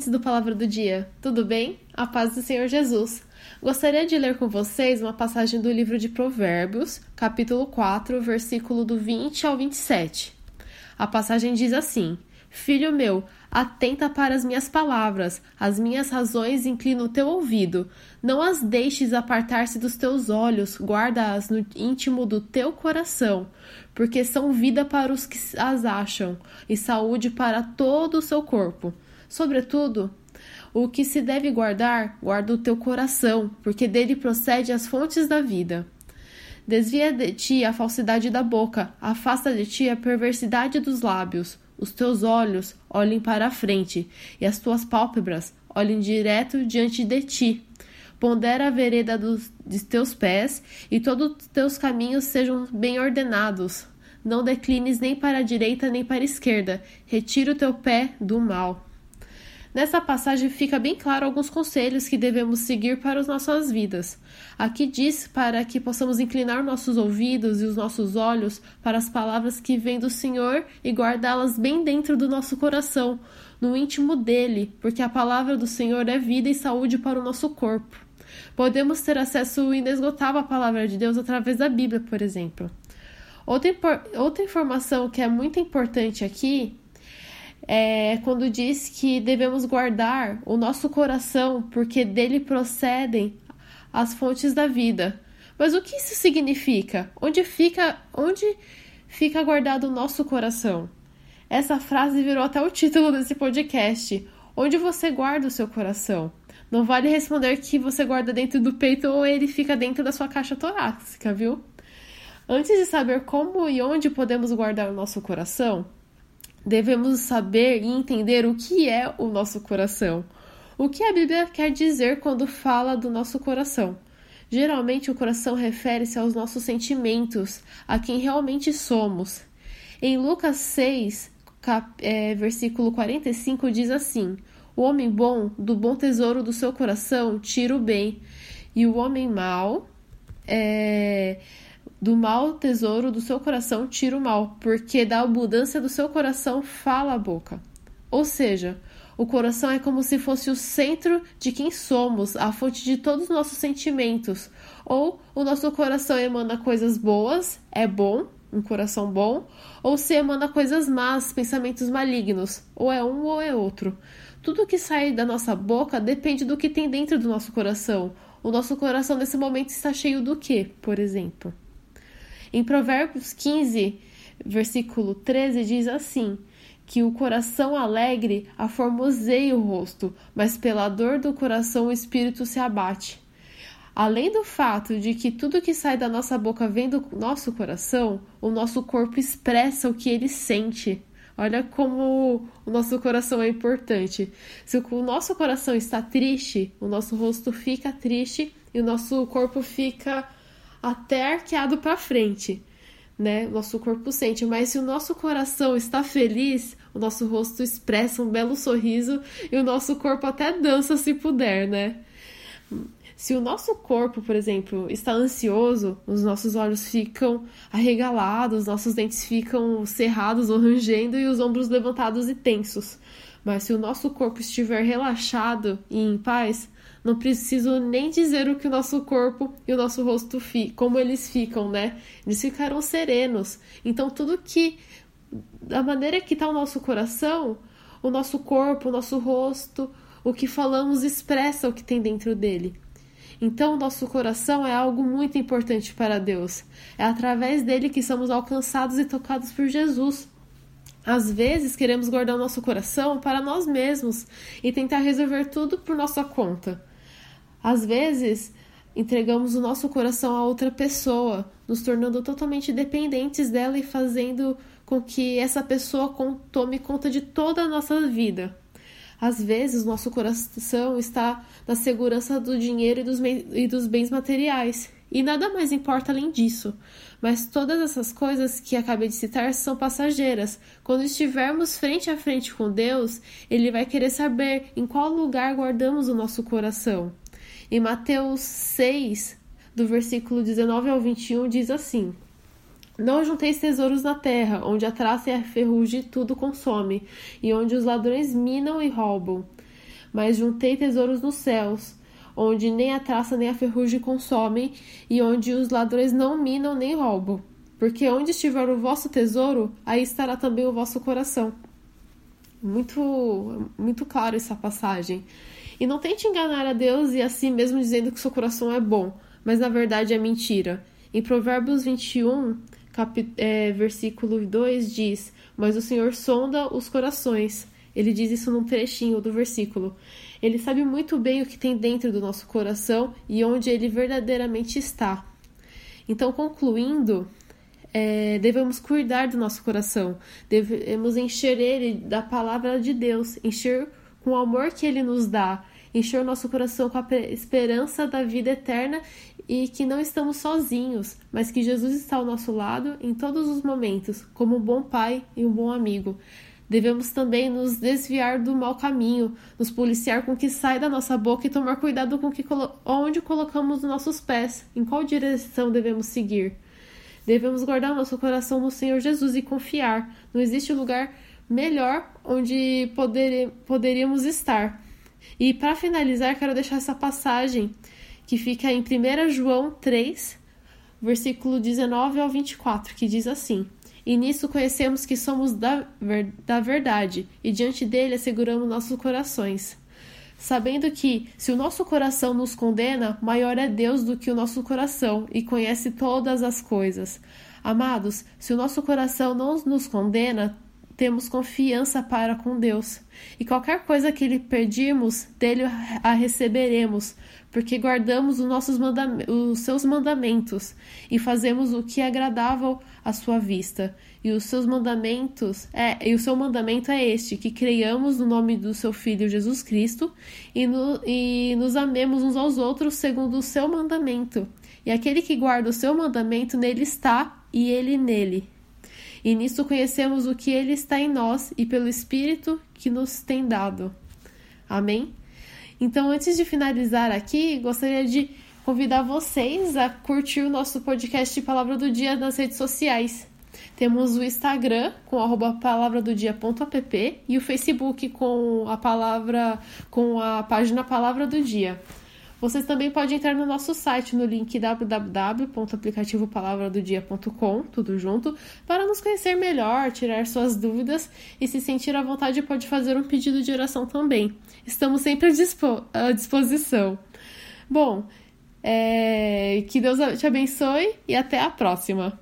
Ouvintes do Palavra do Dia, tudo bem? A paz do Senhor Jesus. Gostaria de ler com vocês uma passagem do livro de Provérbios, capítulo 4, versículo do 20 ao 27. A passagem diz assim: Filho meu, atenta para as minhas palavras, as minhas razões inclina o teu ouvido. Não as deixes apartar-se dos teus olhos, guarda-as no íntimo do teu coração, porque são vida para os que as acham e saúde para todo o seu corpo. Sobretudo, o que se deve guardar, guarda o teu coração, porque dele procede as fontes da vida. Desvia de ti a falsidade da boca, afasta de ti a perversidade dos lábios. Os teus olhos olhem para a frente, e as tuas pálpebras olhem direto diante de ti. Pondera a vereda dos, de teus pés, e todos os teus caminhos sejam bem ordenados. Não declines nem para a direita nem para a esquerda. Retira o teu pé do mal. Nessa passagem fica bem claro alguns conselhos que devemos seguir para as nossas vidas. Aqui diz para que possamos inclinar nossos ouvidos e os nossos olhos para as palavras que vêm do Senhor e guardá-las bem dentro do nosso coração, no íntimo dele, porque a palavra do Senhor é vida e saúde para o nosso corpo. Podemos ter acesso inesgotável à palavra de Deus através da Bíblia, por exemplo. Outra, outra informação que é muito importante aqui é quando diz que devemos guardar o nosso coração, porque dele procedem as fontes da vida. Mas o que isso significa? Onde fica, onde fica guardado o nosso coração? Essa frase virou até o título desse podcast. Onde você guarda o seu coração? Não vale responder que você guarda dentro do peito ou ele fica dentro da sua caixa torácica, viu? Antes de saber como e onde podemos guardar o nosso coração, devemos saber e entender o que é o nosso coração. O que a Bíblia quer dizer quando fala do nosso coração? Geralmente, o coração refere-se aos nossos sentimentos, a quem realmente somos. Em Lucas 6, cap, é, versículo 45, diz assim: O homem bom, do bom tesouro do seu coração, tira o bem, e o homem mau, é, do mau tesouro do seu coração tira o mal, porque da abundância do seu coração fala a boca. Ou seja, o coração é como se fosse o centro de quem somos, a fonte de todos os nossos sentimentos. Ou o nosso coração emana coisas boas, é bom, um coração bom, ou se emana coisas más, pensamentos malignos, ou é um ou é outro. Tudo que sai da nossa boca depende do que tem dentro do nosso coração. O nosso coração nesse momento está cheio do que, por exemplo? Em Provérbios 15, versículo 13, diz assim: que o coração alegre aformoseia o rosto, mas pela dor do coração o espírito se abate. Além do fato de que tudo que sai da nossa boca vem do nosso coração, o nosso corpo expressa o que ele sente. Olha como o nosso coração é importante. Se o nosso coração está triste, o nosso rosto fica triste e o nosso corpo fica até arqueado para frente, né? Nosso corpo sente, mas se o nosso coração está feliz, o nosso rosto expressa um belo sorriso e o nosso corpo até dança se puder, né? Se o nosso corpo, por exemplo, está ansioso, os nossos olhos ficam arregalados, nossos dentes ficam cerrados ou rangendo e os ombros levantados e tensos. Mas se o nosso corpo estiver relaxado e em paz, não preciso nem dizer o que o nosso corpo e o nosso rosto fi como eles ficam, né? Eles ficaram serenos. Então tudo que da maneira que está o nosso coração, o nosso corpo, o nosso rosto, o que falamos expressa o que tem dentro dele. Então, o nosso coração é algo muito importante para Deus. É através dele que somos alcançados e tocados por Jesus. Às vezes, queremos guardar o nosso coração para nós mesmos e tentar resolver tudo por nossa conta. Às vezes, entregamos o nosso coração a outra pessoa, nos tornando totalmente dependentes dela e fazendo com que essa pessoa tome conta de toda a nossa vida. Às vezes, nosso coração está na segurança do dinheiro e dos, e dos bens materiais, e nada mais importa além disso. Mas todas essas coisas que acabei de citar são passageiras. Quando estivermos frente a frente com Deus, Ele vai querer saber em qual lugar guardamos o nosso coração. Em Mateus 6, do versículo 19 ao 21, diz assim: Não junteis tesouros na terra, onde a traça e a ferrugem tudo consome, e onde os ladrões minam e roubam. Mas juntei tesouros nos céus, onde nem a traça nem a ferrugem consomem, e onde os ladrões não minam nem roubam. Porque onde estiver o vosso tesouro, aí estará também o vosso coração. Muito, muito claro essa passagem. E não tente enganar a Deus e assim mesmo dizendo que seu coração é bom, mas na verdade é mentira. Em Provérbios 21, cap... é, versículo 2 diz: Mas o Senhor sonda os corações. Ele diz isso num trechinho do versículo. Ele sabe muito bem o que tem dentro do nosso coração e onde ele verdadeiramente está. Então, concluindo, é, devemos cuidar do nosso coração, devemos encher ele da palavra de Deus, encher com o amor que ele nos dá, encher o nosso coração com a esperança da vida eterna e que não estamos sozinhos, mas que Jesus está ao nosso lado em todos os momentos, como um bom pai e um bom amigo. Devemos também nos desviar do mau caminho, nos policiar com o que sai da nossa boca e tomar cuidado com que, onde colocamos os nossos pés, em qual direção devemos seguir. Devemos guardar nosso coração no Senhor Jesus e confiar. Não existe lugar melhor onde poder, poderíamos estar. E para finalizar, quero deixar essa passagem que fica em 1 João 3, versículo 19 ao 24, que diz assim: E nisso conhecemos que somos da, da verdade, e diante dele asseguramos nossos corações. Sabendo que, se o nosso coração nos condena, maior é Deus do que o nosso coração e conhece todas as coisas. Amados, se o nosso coração não nos condena, temos confiança para com Deus. E qualquer coisa que lhe pedimos, dele a receberemos, porque guardamos os, nossos os seus mandamentos e fazemos o que é agradável à sua vista. E os seus mandamentos, é, e o seu mandamento é este: que creiamos no nome do seu Filho Jesus Cristo e, no, e nos amemos uns aos outros segundo o seu mandamento. E aquele que guarda o seu mandamento, nele está e ele nele e nisso conhecemos o que Ele está em nós e pelo Espírito que nos tem dado. Amém? Então, antes de finalizar aqui, gostaria de convidar vocês a curtir o nosso podcast Palavra do Dia nas redes sociais. Temos o Instagram com palavradodia.app e o Facebook com a palavra com a página Palavra do Dia. Vocês também podem entrar no nosso site no link www.aplicativopalavradodia.com, tudo junto, para nos conhecer melhor, tirar suas dúvidas e se sentir à vontade pode fazer um pedido de oração também. Estamos sempre à disposição. Bom, é... que Deus te abençoe e até a próxima.